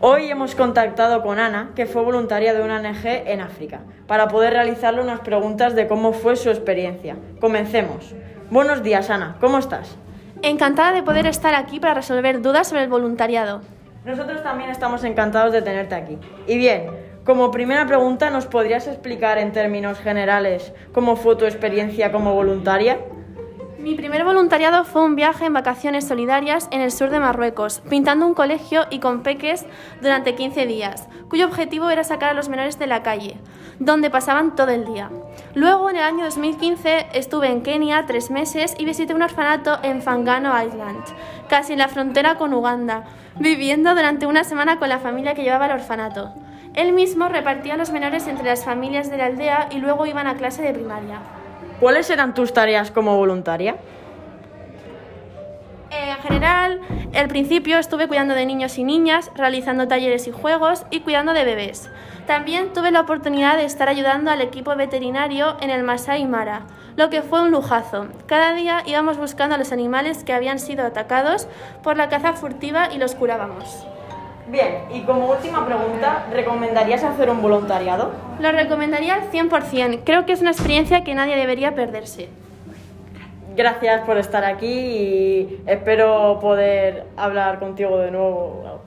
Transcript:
Hoy hemos contactado con Ana, que fue voluntaria de una ONG en África, para poder realizarle unas preguntas de cómo fue su experiencia. Comencemos. Buenos días, Ana. ¿Cómo estás? Encantada de poder estar aquí para resolver dudas sobre el voluntariado. Nosotros también estamos encantados de tenerte aquí. Y bien, como primera pregunta, ¿nos podrías explicar en términos generales cómo fue tu experiencia como voluntaria? Mi primer voluntariado fue un viaje en vacaciones solidarias en el sur de Marruecos, pintando un colegio y con peques durante 15 días, cuyo objetivo era sacar a los menores de la calle, donde pasaban todo el día. Luego, en el año 2015, estuve en Kenia tres meses y visité un orfanato en Fangano Island, casi en la frontera con Uganda, viviendo durante una semana con la familia que llevaba el orfanato. Él mismo repartía a los menores entre las familias de la aldea y luego iban a clase de primaria. ¿Cuáles eran tus tareas como voluntaria? En general, al principio estuve cuidando de niños y niñas, realizando talleres y juegos y cuidando de bebés. También tuve la oportunidad de estar ayudando al equipo veterinario en el Masai Mara, lo que fue un lujazo. Cada día íbamos buscando a los animales que habían sido atacados por la caza furtiva y los curábamos. Bien, y como última pregunta, ¿recomendarías hacer un voluntariado? Lo recomendaría al 100%. Creo que es una experiencia que nadie debería perderse. Gracias por estar aquí y espero poder hablar contigo de nuevo